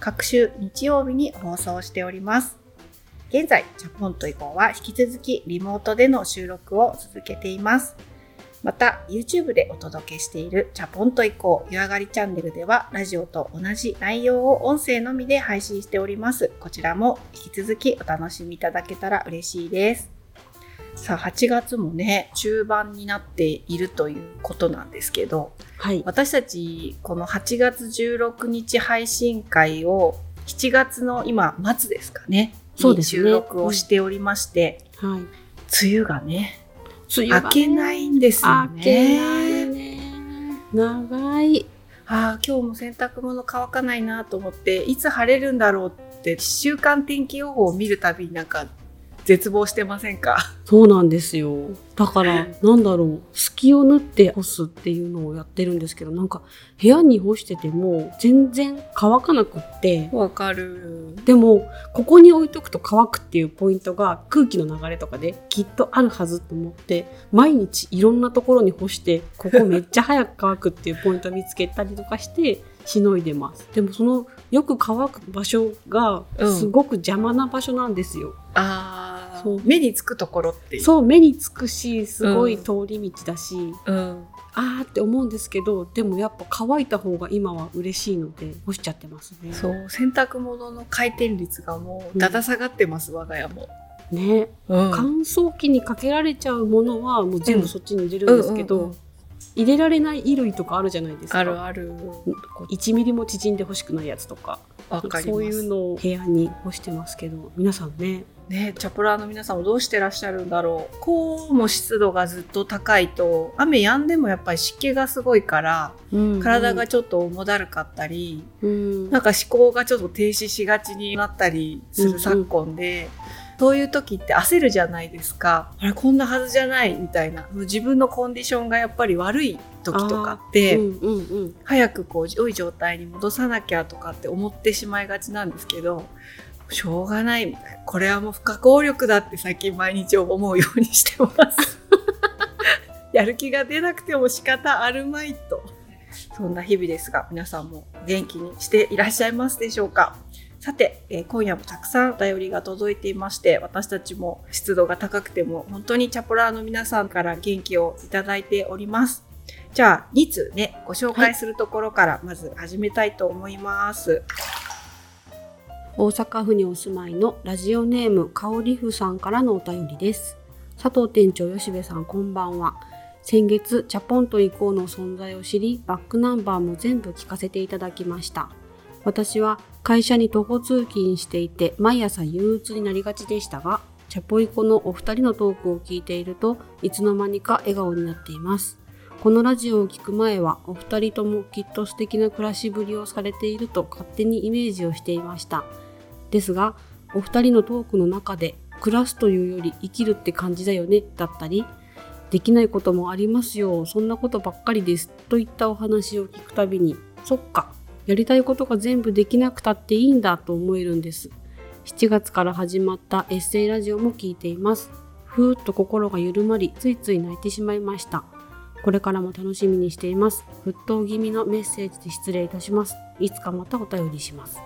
各週日曜日に放送しております。現在チャポンと以降は引き続きリモートでの収録を続けています。また YouTube でお届けしているチャポンと以降湯上がりチャンネルではラジオと同じ内容を音声のみで配信しております。こちらも引き続きお楽しみいただけたら嬉しいです。さあ8月もね中盤になっているということなんですけど、はい、私たちこの8月16日配信会を7月の今末ですかねそうですね。収録をしておりまして、はい。梅雨がね梅明けないんですよ明けなね。いね。長い。ああ今日も洗濯物乾かないなと思っていつ晴れるんだろうって週間天気予報を見るたびになんか絶望してませんか？そうなんですよ。だからなんだろう。隙を縫って干すっていうのをやってるんですけどなんか部屋に干してても全然乾かなくって。わかる。でもここに置いとくと乾くっていうポイントが空気の流れとかできっとあるはずと思って毎日いろんなところに干してここめっちゃ早く乾くっていうポイントを見つけたりとかしてしのいでます。でもそのよく乾く場所がすごく邪魔な場所なんですよ、ああそう。目につくところってそう目につくしすごい通り道だし、うん、あーって思うんですけどでもやっぱ乾いた方が今は嬉しいので干しちゃってますね。そう。洗濯物の回転率がもうだだ下がってます、我が家も、ね。うん。乾燥機にかけられちゃうものはもう全部そっちに入れるんですけど、うんうんうん入れられない衣類とかあるじゃないですか。あるある。こう1ミリも縮んでほしくないやつとか。そういうのを部屋に干してますけど皆さんねねチャプラーの皆さんもどうしてらっしゃるんだろう。こうも湿度がずっと高いと雨止んでもやっぱり湿気がすごいから体がちょっと重だるかったり、うん。なんか思考がちょっと停止しがちになったりする昨今で、そういう時って焦るじゃないですか。あれこんなはずじゃないみたいな。自分のコンディションがやっぱり悪い時とかって、うんうんうん。早くこう良い状態に戻さなきゃとかって思ってしまいがちなんですけどしょうがない。みたいなこれはもう不可抗力だって最近毎日思うようにしてます。やる気が出なくても仕方あるまいと。そんな日々ですが皆さんも元気にしていらっしゃいますでしょうか？さて、えー今夜もたくさんお便りが届いていまして私たちも湿度が高くても本当にチャポラーの皆さんから元気をいただいております。じゃあ2通ねご紹介するところからまず始めたいと思います、大阪府にお住まいのラジオネームかおりふさんからのお便りです。佐藤店長吉部さんこんばんは。先月チャポンと以降の存在を知りバックナンバーも全部聞かせていただきました。私は会社に徒歩通勤していて毎朝憂鬱になりがちでしたがチャポイコのお二人のトークを聞いているといつの間にか笑顔になっています。このラジオを聞く前はお二人ともきっと素敵な暮らしぶりをされていると勝手にイメージをしていました。ですがお二人のトークの中で暮らすというより生きるって感じだよねだったりできないこともありますよそんなことばっかりですといったお話を聞くたびにそっかやりたいことが全部できなくたっていいんだと思えるんです。7月から始まったエッセイラジオも聞いています。ふーっと心が緩まりついつい泣いてしまいました。これからも楽しみにしています。沸騰気味のメッセージで失礼いたします。いつかまたお便りします。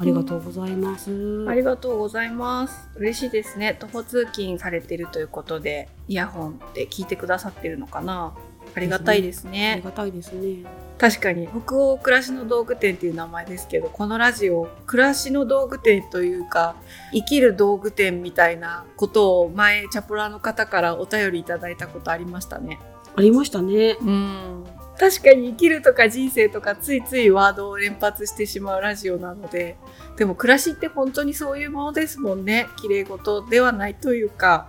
ありがとうございます、ありがとうございます。嬉しいですね。徒歩通勤されてるということでイヤホンで聞いてくださってるのかな。ありがたいですあね。りがたいですね。確かに。北欧暮らしの道具店っていう名前ですけどこのラジオ暮らしの道具店というか生きる道具店みたいなことを前チャプラーの方からお便りいただいたことありましたねありましたねうん確かに生きるとか人生とかついついワードを連発してしまうラジオなのででも暮らしって本当にそういうものですもんね綺麗事ではないというか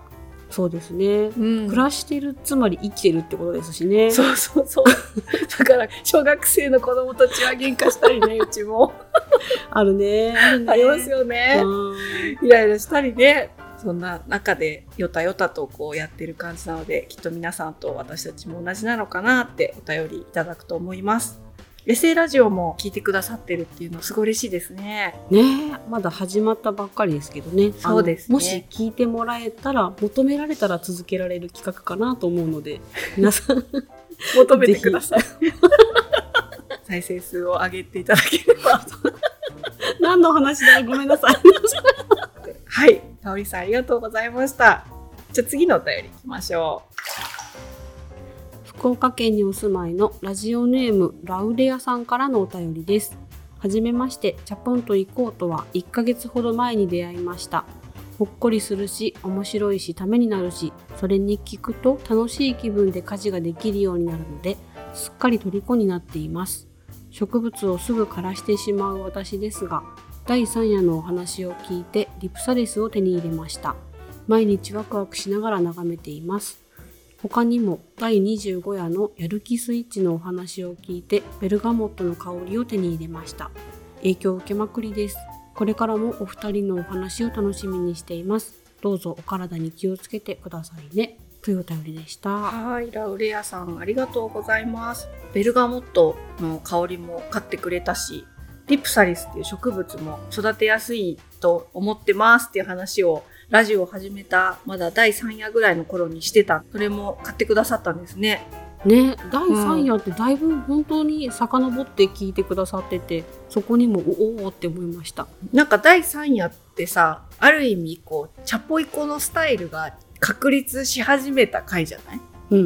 そうですね。うん暮らしてるつまり生きてるってことですしね。そうそうそう。だから小学生の子供たちは喧嘩したりね、うちも。あるね。ありますよね。うんイライラしたりね。そんな中でよたよたとこうやってる感じなので、きっと皆さんと私たちも同じなのかなってお便りいただくと思います。エセラジオも聞いてくださってるっていうのすごい嬉しいですね。ねえまだ始まったばっかりですけどね。そうですねもし聞いてもらえたら、求められたら続けられる企画かなと思うので、皆さん、求めてください。再生数を上げていただければ。何の話だ？ごめんなさい。はい。かおりさんありがとうございました。じゃあ次のお便りいきましょう福岡県にお住まいのラジオネームラウレアさんからのお便りです。はじめまして、チャポンと行こうとは1ヶ月ほど前に出会いました。ほっこりするし、面白いし、ためになるし、それに聞くと楽しい気分で家事ができるようになるので、すっかり虜になっています。植物をすぐ枯らしてしまう私ですが、第3夜のお話を聞いてリプサレスを手に入れました。毎日ワクワクしながら眺めています。他にも第25夜のやる気スイッチのお話を聞いてベルガモットの香りを手に入れました影響を受けまくりですこれからもお二人のお話を楽しみにしていますどうぞお体に気をつけてくださいねというお便りでした。はい。ラウレアさんありがとうございます。ベルガモットの香りも買ってくれたし、リプサリスっていう植物も育てやすいと思ってますっていう話をラジオを始めたまだ第3夜ぐらいの頃にしてた。それも買ってくださったんですね。ね第3夜ってだいぶ本当に遡って聞いてくださっててそこにもおおって思いましたなんか第3夜ってさ、ある意味こう、チャポイコのスタイルが確立し始めた回じゃないうんうんう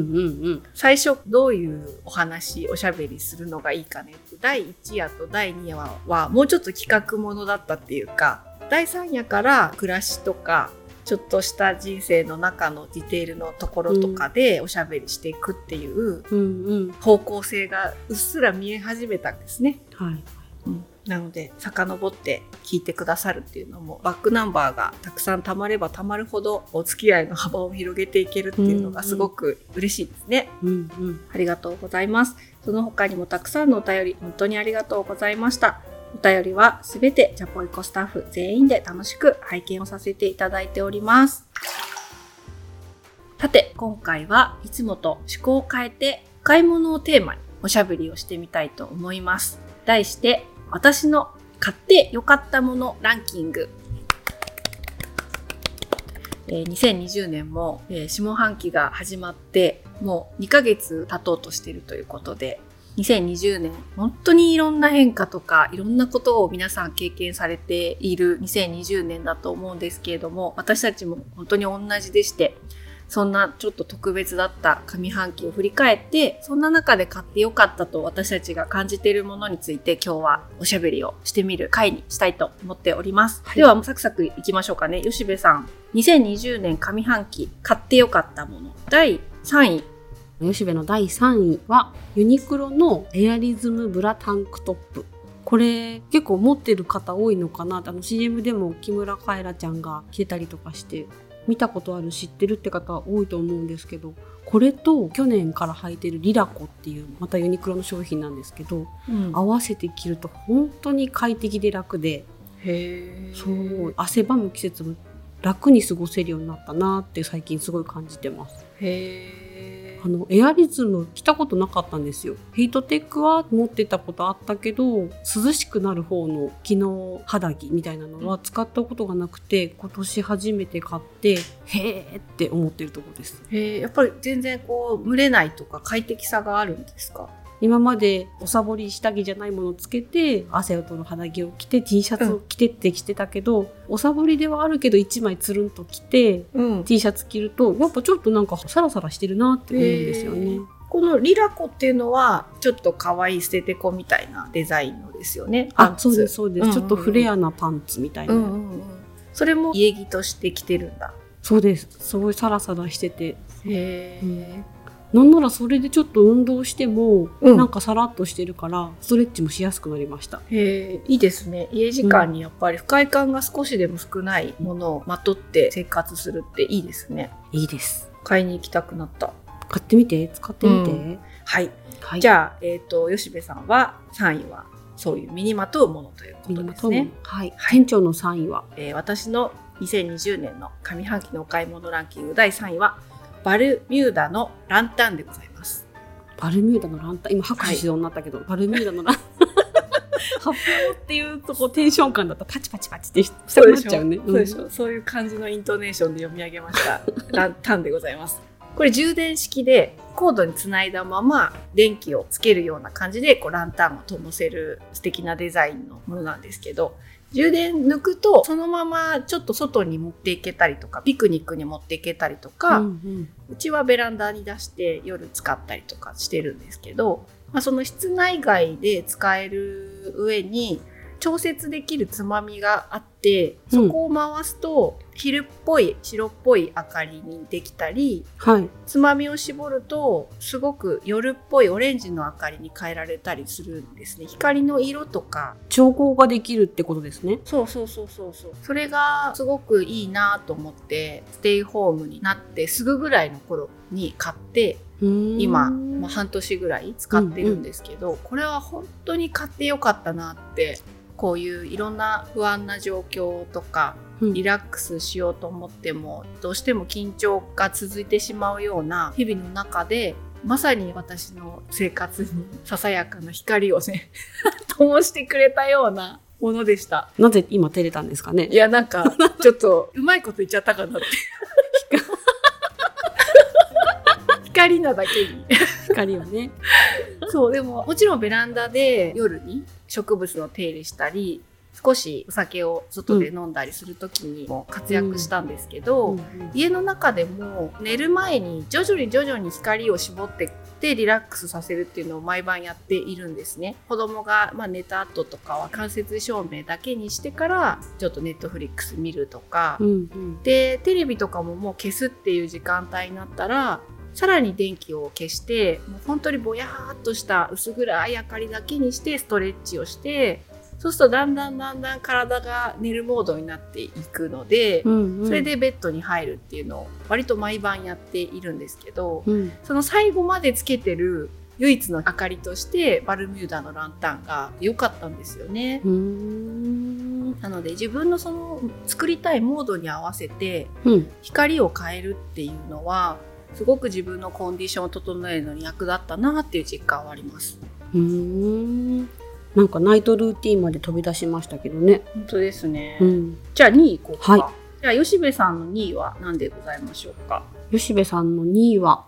ん。最初どういうお話おしゃべりするのがいいかねって第1夜と第2夜ははもうちょっと企画ものだったっていうか第3夜から暮らしとかちょっとした人生の中のディテールのところとかでおしゃべりしていくっていう方向性がうっすら見え始めたんですね。はい。うんなので遡って聞いてくださるっていうのもバックナンバーがたくさんたまればたまるほどお付き合いの幅を広げていけるっていうのがすごく嬉しいですね。うんうんありがとうございます。その他にもたくさんのお便り、本当にありがとうございました。お便りはすべてジャポイコスタッフ全員で楽しく拝見をさせていただいております。さて、今回はいつもと趣向を変えて、買い物をテーマにおしゃべりをしてみたいと思います。題して、私の買って良かったものランキング。えー2020年も、えー下半期が始まってもう2ヶ月経とうとしているということで2020年本当にいろんな変化とかいろんなことを皆さん経験されている2020年だと思うんですけれども私たちも本当に同じでしてそんなちょっと特別だった上半期を振り返ってそんな中で買ってよかったと私たちが感じているものについて今日はおしゃべりをしてみる回にしたいと思っております、はい。ではもうサクサクいきましょうかね。吉部さん2020年上半期買ってよかったもの第3位。吉部の第3位はユニクロのエアリズムブラタンクトップ。これ結構持ってる方多いのかなあの CM でも木村カエラちゃんが着てたりとかして見たことある知ってるって方多いと思うんですけどこれと去年から履いてるリラコっていうまたユニクロの商品なんですけど合わせて着ると本当に快適で楽でそう汗ばむ季節も楽に過ごせるようになったなって最近すごい感じてます。へあのエアリズム着たことなかったんですよ。ヒートテックは持ってたことあったけど涼しくなる方の機能肌着みたいなのは使ったことがなくて今年初めて買ってへーって思ってるとこです。へやっぱり全然こう蒸れないとか快適さがあるんですか？今までおサボり下着じゃないものをつけて汗を取る肌着を着て T シャツを着てって着てたけど、おサボりではあるけど1枚つるんと着てうん。T シャツ着るとやっぱちょっとなんかサラサラしてるなって思うんですよね。このリラコっていうのはちょっと可愛い捨ててこみたいなデザインのですよね。あそうですそうです、うんうんうん。ちょっとフレアなパンツみたいな、うんうんうん。それも家着として着てるんだ。そうです。すごいサラサラしてて。へえなんならそれでちょっと運動しても、うん。なんかさらっとしてるからストレッチもしやすくなりました。へえいいですね。家時間にやっぱり不快感が少しでも少ないものをまとって生活するっていいですね。いいです。買いに行きたくなった。買ってみて。使ってみて、うん。はい、はい。じゃあ、えっと吉部さんは3位はそういう身にまとうものということですね、はい、はい。店長の3位は。えー私の2020年の上半期のお買い物ランキング第3位はバルミューダのランタンでございます。バルミューダのランタン？今拍手しようになったけど、バルミューダのラン発表っていうとこうテンション感だった。らパチパチパチってしたくなっちゃうね。そうでしょ、そういう感じのイントネーションで読み上げました。ランタンでございます。これ充電式でコードにつないだまま電気をつけるような感じでこうランタンを灯せる素敵なデザインのものなんですけど充電抜くとそのままちょっと外に持っていけたりとかピクニックに持っていけたりとか、うんうん。うちはベランダに出して夜使ったりとかしてるんですけど、まあ、その室内外で使える上に調節できるつまみがあってそこを回すと昼っぽい白っぽい明かりにできたりはい。つまみを絞るとすごく夜っぽいオレンジの明かりに変えられたりするんですね。光の色とか。調合ができるってことですね。そうそうそうそうそう。それがすごくいいなと思ってステイホームになってすぐぐらいの頃に買って今、まあ、半年ぐらい使ってるんですけど、これは本当に買ってよかったなってこういういろんな不安な状況とかうんリラックスしようと思ってもどうしても緊張が続いてしまうような日々の中でまさに私の生活にささやかな光をね 灯してくれたようなものでした。なぜ今照れたんですかね？いやなんか ちょっとうまいこと言っちゃったかなって。光なだけに。光はねそう、でも、もちろんベランダで夜に植物の手入れしたり、少しお酒を外で飲んだりする時にも活躍したんですけど、うん。家の中でも寝る前に徐々に徐々に光を絞ってってリラックスさせるっていうのを毎晩やっているんですね。子供が、まあ、寝た後とかは間接照明だけにしてからちょっとネットフリックス見るとか、うんうん。でテレビとかももう消すっていう時間帯になったらさらに電気を消してもう本当にぼやーっとした薄暗い明かりだけにしてストレッチをしてそうするとだんだんだんだん体が寝るモードになっていくので、うんうん。それでベッドに入るっていうのを割と毎晩やっているんですけど、うん。その最後までつけてる唯一の明かりとしてバルミューダのランタンが良かったんですよね。なので自分のその作りたいモードに合わせてうん。光を変えるっていうのはすごく自分のコンディションを整えるのに役立ったなっていう実感はあります。うーんなんかナイトルーティンまで飛び出しましたけどね。本当ですね。うん。じゃあ2位いこうか。はいじゃあ吉部さんの2位は何でございましょうか？吉部さんの2位は、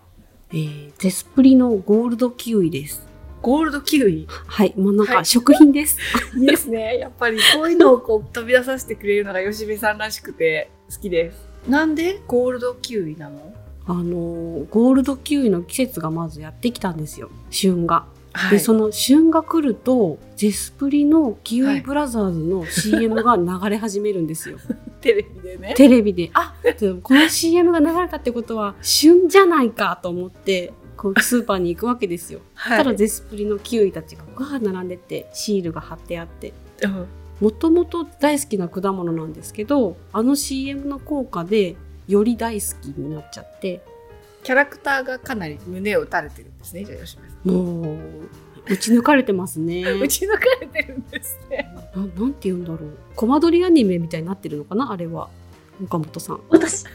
えー、ゼスプリのゴールドキウイです。ゴールドキウイ？はい。もうなんはいか食品です。いいですね。やっぱりこういうのをこう飛び出させてくれるのが吉部さんらしくて好きです。なんでゴールドキウイなの？あのーゴールドキウイの季節がまずやってきたんですよ。旬が。はで、その旬が来ると、ゼスプリのキウイブラザーズの CM が流れ始めるんですよ。テレビでね。テレビで、あ この CM が流れたってことは旬じゃないかと思って、こうスーパーに行くわけですよ。はただゼスプリのキウイたちがわー並んでてシールが貼ってあってうんもともと大好きな果物なんですけどあの CM の効果でより大好きになっちゃって。キャラクターがかなり胸を打たれてるんですね。じゃあ吉部さん。もう打ち抜かれてますね。打ち抜かれてるんですね。ななんて言うんだろう。コマ撮りアニメみたいになってるのかなあれは。岡本さん。私、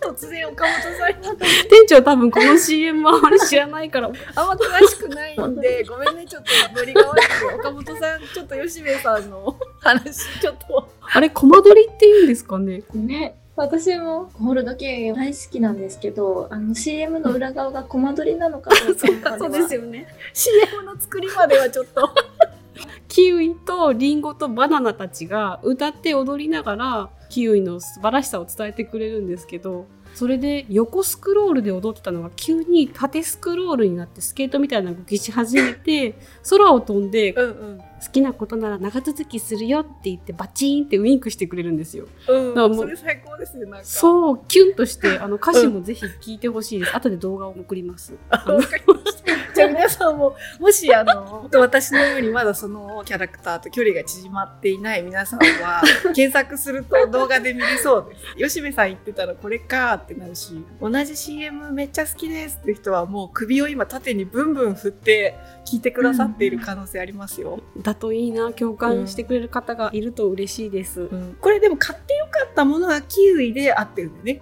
突然岡本さんに。なった店長多分この CM はあまり知らないから。あんま詳しくないんで、ごめんね、ちょっとノリが悪くて、岡本さん、ちょっと吉部さんの話、ちょっと。あれコマ撮りって言うんですかね。ね、私もゴールドキウイ大好きなんですけど、あの CM の裏側がコマ撮りなのかどうか まではよね CM の作りまではちょっと。キウイとリンゴとバナナたちが歌って踊りながらキウイの素晴らしさを伝えてくれるんですけどそれで横スクロールで踊ってたのが急に縦スクロールになってスケートみたいな動きし始めて空を飛んでうんうん。好きなことなら長続きするよって言ってバチーンってウインクしてくれるんですよ。うん。だからもうそれ最高ですねなんか。そうキュンとしてあの歌詞もぜひ聞いてほしいです。後で動画を送ります。あわかりました。じゃあ皆さんももしあの 私のようにまだそのキャラクターと距離が縮まっていない皆さんは検索すると動画で見れそうです。吉部さん言ってたらこれかってなるし同じ CM めっちゃ好きですって人はもう首を今縦にブンブン振って聞いてくださっている可能性ありますよ、だといいな共感してくれる方がいると嬉しいです。うん。これでも買ってよかったものはキウイで合ってるんだよね。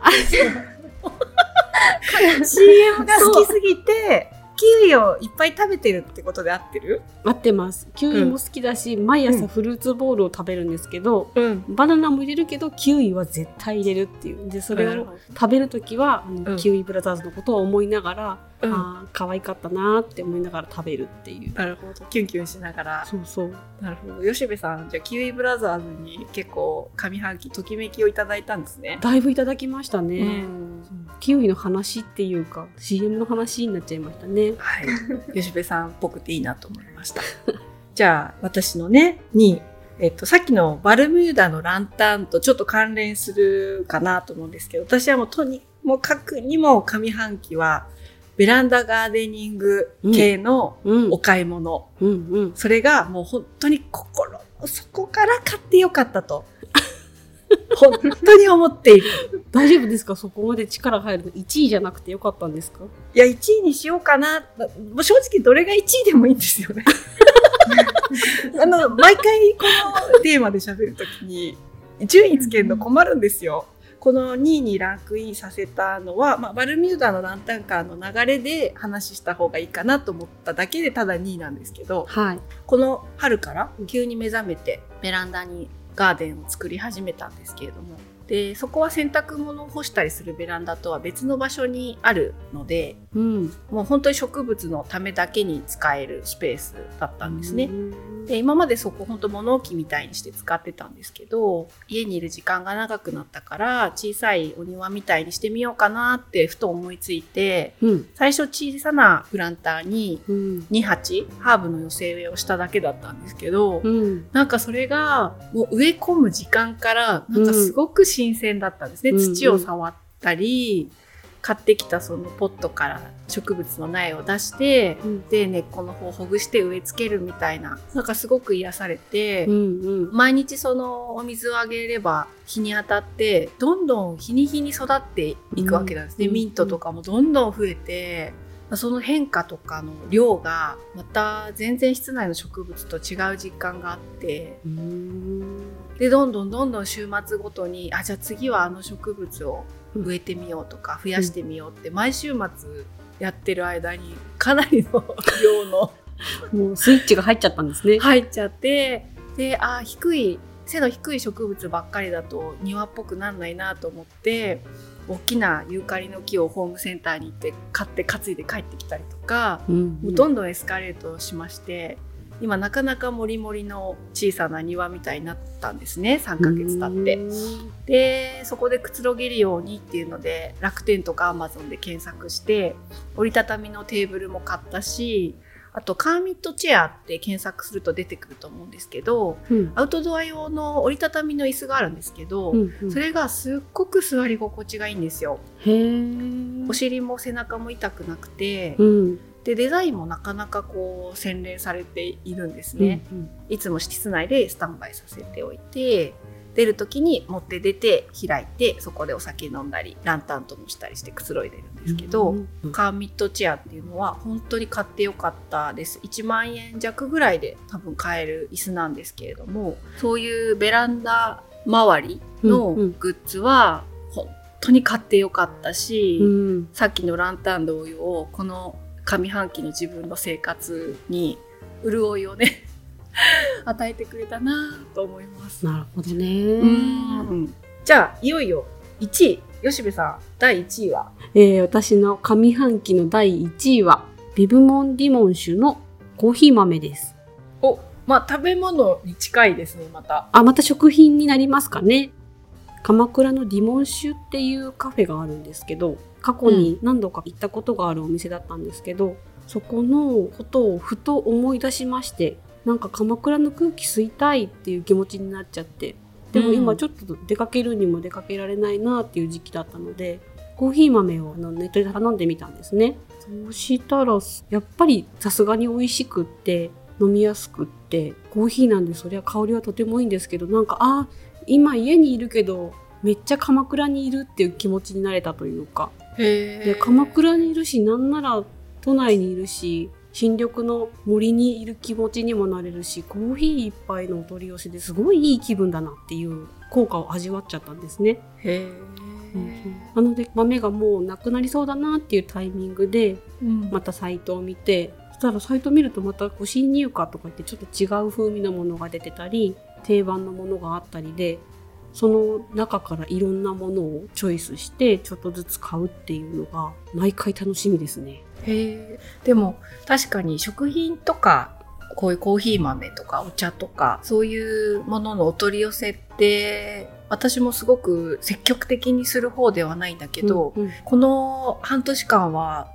CM が好きすぎてキウイをいっぱい食べてるってことで合ってる？合ってます。キウイも好きだし、毎朝フルーツボールを食べるんですけど、うん。バナナも入れるけどキウイは絶対入れるっていう。でそれを食べる時は、うん。キウイブラザーズのことを思いながら、うんああ可愛かったなーって思いながら食べるっていうなるほど。キュンキュンしながら。そうそうなるほど。吉部さん、じゃあキウイブラザーズに結構上半期ときめきをいただいたんですね。だいぶいただきましたね、うんキウイの話っていうか CM の話になっちゃいましたねはい。吉部さんっぽくていいなと思いました。じゃあ、私のね、に、えっと、さっきのバルミューダのランタンとちょっと関連するかなと思うんですけど、私はもうとにもかくにも上半期は、ベランダガーデニング系のうんお買い物。それがもう本当に心の底から買ってよかったと。本当に思っている。大丈夫ですか？そこまで力入るの1位じゃなくてよかったんですか？いや、1位にしようかな。もう正直どれが1位でもいいんですよね。あの、毎回このテーマで喋るときに、順位つけるの困るんですよ。この2位にランクインさせたのは、まあ、バルミューダのランタンカーの流れで話した方がいいかなと思っただけでただ2位なんですけど、はい。この春から急に目覚めてベランダにガーデンを作り始めたんですけれどもでそこは洗濯物を干したりするベランダとは別の場所にあるのでうん。もう本当に植物のためだけに使えるスペースだったんですね。うん。で今までそこ本当物置みたいにして使ってたんですけど家にいる時間が長くなったから小さいお庭みたいにしてみようかなってふと思いついてうん。最初小さなプランターにうん。2鉢ハーブの寄せ植えをしただけだったんですけど、うん。なんかそれがもう植え込む時間からなんかすごく新鮮だったんですね、うん土を触ったり買ってきたそのポットから植物の苗を出して、うん。で根っこの方をほぐして植え付けるみたいななんかすごく癒されて、うんうん。毎日そのお水をあげれば日に当たってどんどん日に日に育っていくわけなんですね、うんミントとかもどんどん増えてその変化とかの量がまた全然室内の植物と違う実感があって。うんでどんどんどんどん週末ごとにあじゃあ次はあの植物を植えてみようとか増やしてみようって毎週末やってる間にかなりの量のもうスイッチが入っちゃったんですね。入っちゃってであ低い背の低い植物ばっかりだと庭っぽくなんないなと思って大きなユーカリの木をホームセンターに行って買って担いで帰ってきたりとか、うんもうどんどんエスカレートしまして今なかなかモリモリの小さな庭みたいになったんですね。3ヶ月経って。でそこでくつろげるようにっていうので楽天とかアマゾンで検索して折りたたみのテーブルも買ったしあとカーミットチェアって検索すると出てくると思うんですけどうん。アウトドア用の折りたたみの椅子があるんですけど、うんうん。それがすっごく座り心地がいいんですよ。お尻も背中も痛くなくて、うんでデザインもなかなかこう洗練されているんですね。うんいつも室内でスタンバイさせておいて出る時に持って出て開いてそこでお酒飲んだりランタンともしたりしてくつろいでるんですけど、うんカーミットチェアっていうのは本当に買ってよかったです。1万円弱ぐらいで多分買える椅子なんですけれどもそういうベランダ周りのうんうん。グッズは本当に買ってよかったし、うん。さっきのランタン同様この上半期の自分の生活に潤いをね 与えてくれたなと思います。なるほどね。うんじゃあいよいよ1位吉部さん第1位は？えー私の上半期の第1位はビブモンディモン酒のコーヒー豆です。おまあ食べ物に近いですねまた。あ、また食品になりますかね。鎌倉のディモン酒っていうカフェがあるんですけど、過去に何度か行ったことがあるお店だったんですけど、そこのことをふと思い出しまして、なんか鎌倉の空気吸いたいっていう気持ちになっちゃってでも今ちょっと出かけるにも出かけられないなっていう時期だったのでコーヒー豆をあのネットで頼んでみたんですね。そうしたらやっぱりさすがに美味しくって飲みやすくってコーヒーなんでそりゃ香りはとてもいいんですけどなんかあ今家にいるけどめっちゃ鎌倉にいるっていう気持ちになれたというかで鎌倉にいるしなんなら都内にいるし新緑の森にいる気持ちにもなれるしコーヒー一杯のお取り寄せですごいいい気分だなっていう効果を味わっちゃったんですね。へなので豆がもうなくなりそうだなっていうタイミングでまたサイトを見て、そしたらサイト見るとまた新入荷とか言ってちょっと違う風味のものが出てたり定番のものがあったりでその中からいろんなものをチョイスしてちょっとずつ買うっていうのが毎回楽しみですね。へでも確かに食品とかこういうコーヒー豆とかお茶とかそういうもののお取り寄せって私もすごく積極的にする方ではないんだけど、うんうん、この半年間は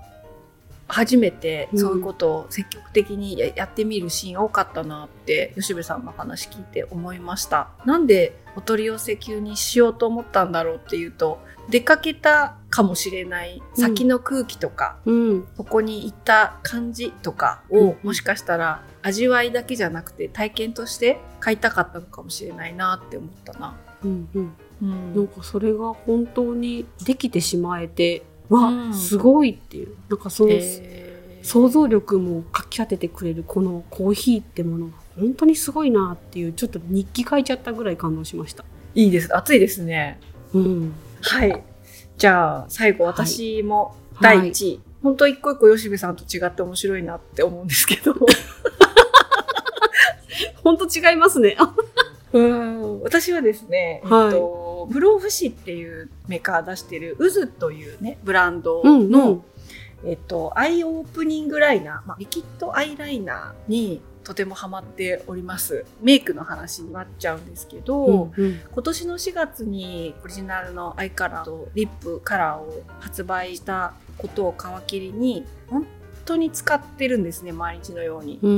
初めてそういうことを積極的にやってみるシーン多かったなって吉部さんの話聞いて思いました。なんでお取り寄せ級にしようと思ったんだろうっていうと出かけたかもしれない先の空気とか、うん、そこに行った感じとかを、もしかしたら味わいだけじゃなくて体験として買いたかったのかもしれないなって思ったな。うんうん。うん、なんかそれが本当にできてしまえてわ、うん、すごいっていう。なんかその想像力もかき立ててくれるこのコーヒーってものが本当にすごいなっていうちょっと日記書いちゃったぐらい感動しました。いいです。暑いですね。うん。はい。じゃあ最後私も第1位、はい、本当一個一個吉部さんと違って面白いなって思うんですけど。本当違いますねうん。私はですね、はい、えっと、ブローフシっていうメーカー出してる渦というねブランドの、うんうん、えっと、アイオープニングライナー、まあ、リキッドアイライナーにとてもハマっております。メイクの話になっちゃうんですけど、うんうん、今年の4月にオリジナルのアイカラーとリップカラーを発売したことを皮切りに本当に使ってるんですね毎日のように。うんう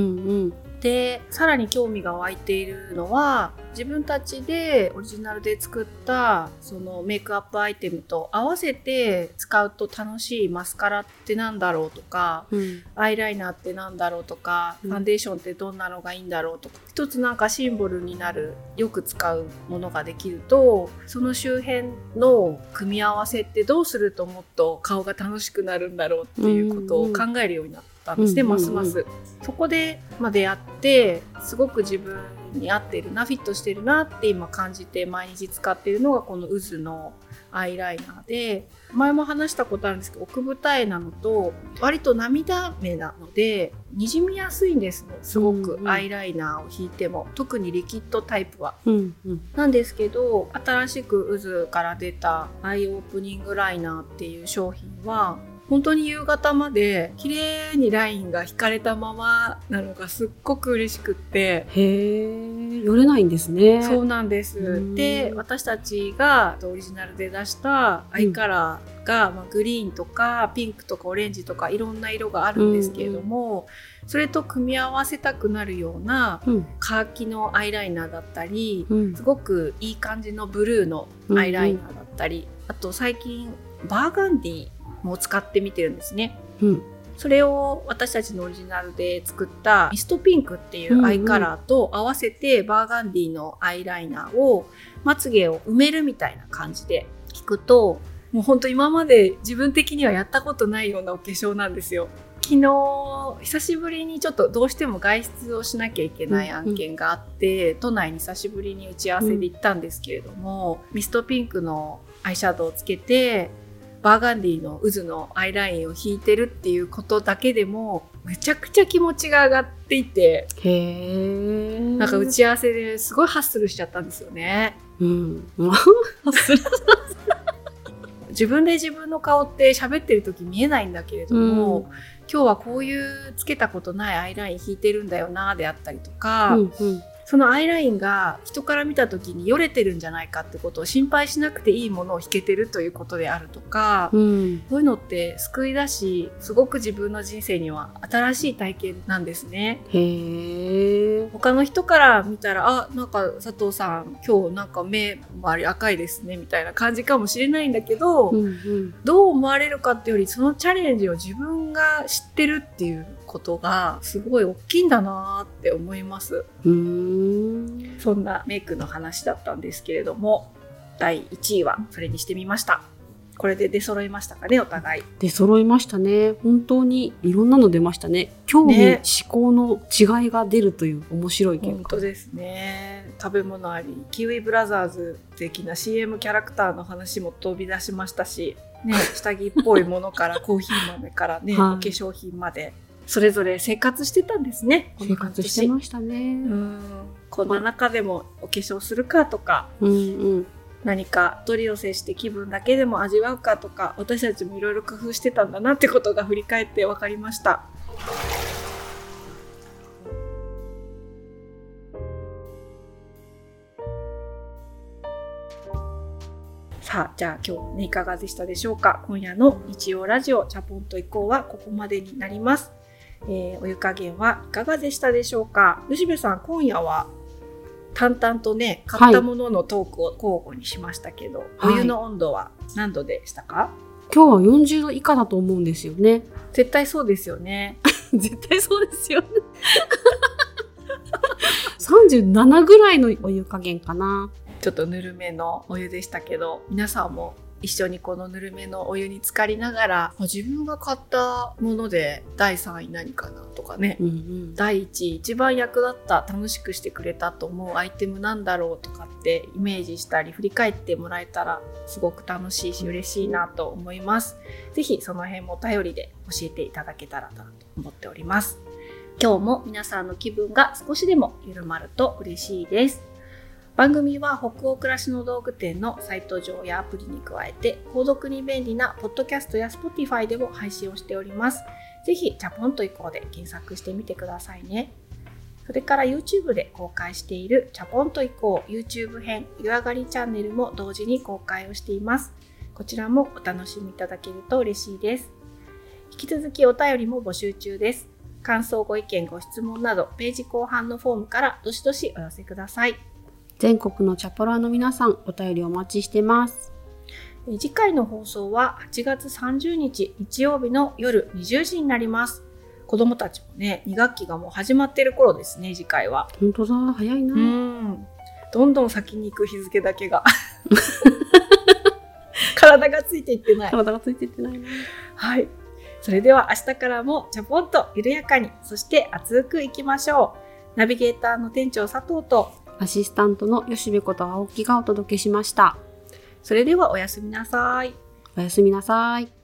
んでさらに興味が湧いているのは自分たちでオリジナルで作ったそのメイクアップアイテムと合わせて使うと楽しいマスカラってなんだろうとか、うん、アイライナーってなんだろうとか、ファンデーションってどんなのがいいんだろうとか一つなんかシンボルになるよく使うものができるとその周辺の組み合わせってどうするともっと顔が楽しくなるんだろうっていうことを考えるようになった。ったんですね、うんうんうん、ますます。そこで、まあ、出会ってすごく自分に合ってるなフィットしてるなって今感じて毎日使ってるのがこの渦のアイライナーで前も話したことあるんですけど奥二重なのと割と涙目なのでにじみやすいんですねすごくアイライナーを引いても、特にリキッドタイプは。うんうん、なんですけど新しく渦から出たアイオープニングライナーっていう商品は本当に夕方まで綺麗にラインが引かれたままなのがすっごく嬉しくって。へえ寄れないんですね。そうなんです。で私たちがオリジナルで出したアイカラーが、うん、まあ、グリーンとかピンクとかオレンジとかいろんな色があるんですけれども、うん、それと組み合わせたくなるような、うん、カーキのアイライナーだったり、すごくいい感じのブルーのアイライナーだったり、あと最近バーガンディも使ってみてるんですね。うん、それを私たちのオリジナルで作ったミストピンクっていうアイカラーと合わせてバーガンディのアイライナーをまつげを埋めるみたいな感じで引くともうほんと今まで自分的にはやったことないようなお化粧なんですよ。昨日久しぶりにちょっとどうしても外出をしなきゃいけない案件があって、うんうん、都内に久しぶりに打ち合わせで行ったんですけれども、うん、ミストピンクのアイシャドウをつけてバーガンディの渦のアイラインを引いてるっていうことだけでもめちゃくちゃ気持ちが上がっていてへなんか打ち合わせですごいハッスルしちゃったんですよね。うん、自分で自分の顔って喋ってる時見えないんだけれども、うん、今日はこういうつけたことないアイライン引いてるんだよなであったりとか、うんうん、そのアイラインが人から見た時によれてるんじゃないかってことを心配しなくていいものを引けてるということであるとか、うん。そういうのって救いだしすごく自分の人生には新しい体験なんですね。へえ。他の人から見たらあなんか佐藤さん今日なんか目周り赤いですねみたいな感じかもしれないんだけど、うんうん。どう思われるかっていうよりそのチャレンジを自分が知ってるっていうことがすごい大きいんだなって思います。うーん。そんなメイクの話だったんですけれども第1位はそれにしてみました。これで出揃いましたかねお互い。で揃いましたね。本当にいろんなの出ましたね。興味、ね思考の違いが出るという面白い結果。本当ですね食べ物ありキウイブラザーズ的な CM キャラクターの話も飛び出しましたし、ね、下着っぽいものからコーヒー豆からね、はいお化粧品までそれぞれ生活してたんですね生活してましたうね。んこんな中でもお化粧するかとかうんうん。何か取り寄せして気分だけでも味わうかとか私たちもいろいろ工夫してたんだなってことが振り返って分かりました。さあじゃあ今日ねいかがでしたでしょうか？今夜の日曜ラジオチャポンと以降はここまでになります、えーお湯加減はいかがでしたでしょうか？吉部さん今夜は淡々とね買ったもののトークを交互にしましたけど、はいお湯の温度は何度でしたか？今日は40度以下だと思うんですよね。絶対そうですよね 絶対そうですよね。37ぐらいのお湯加減かな。ちょっとぬるめのお湯でしたけど皆さんも一緒にこのぬるめのお湯に浸かりながらあ自分が買ったもので第3位何かなとかね、うんうん。第1位一番役立った楽しくしてくれたと思うアイテムなんだろうとかってイメージしたり振り返ってもらえたらすごく楽しいし嬉しいなと思います。ぜひその辺もお便りで教えていただけたらなと思っております。今日も皆さんの気分が少しでも緩まると嬉しいです。番組は北欧暮らしの道具店のサイト上やアプリに加えて購読に便利なポッドキャストや Spotify でも配信をしております。ぜひチャポンと以降で検索してみてくださいね。それから YouTube で公開しているチャポンと以降 YouTube 編湯上がりチャンネルも同時に公開をしています。こちらもお楽しみいただけると嬉しいです。引き続きお便りも募集中です。感想、ご意見、ご質問などページ後半のフォームからどしどしお寄せください。全国のチャポラーの皆さん、お便りお待ちしてます。えー次回の放送は8月30日日曜日の夜20時になります。子供たちもね、2学期がもう始まってる頃ですね、次回は。本当だ、早いな。うん。どんどん先に行く日付だけが。体がついていってない。体がついてってないな。はい。それでは明日からもちょぽんと緩やかに、そして熱くいきましょう。ナビゲーターの店長佐藤と、アシスタントの吉部こと青木がお届けしました。それではおやすみなさい。おやすみなさい。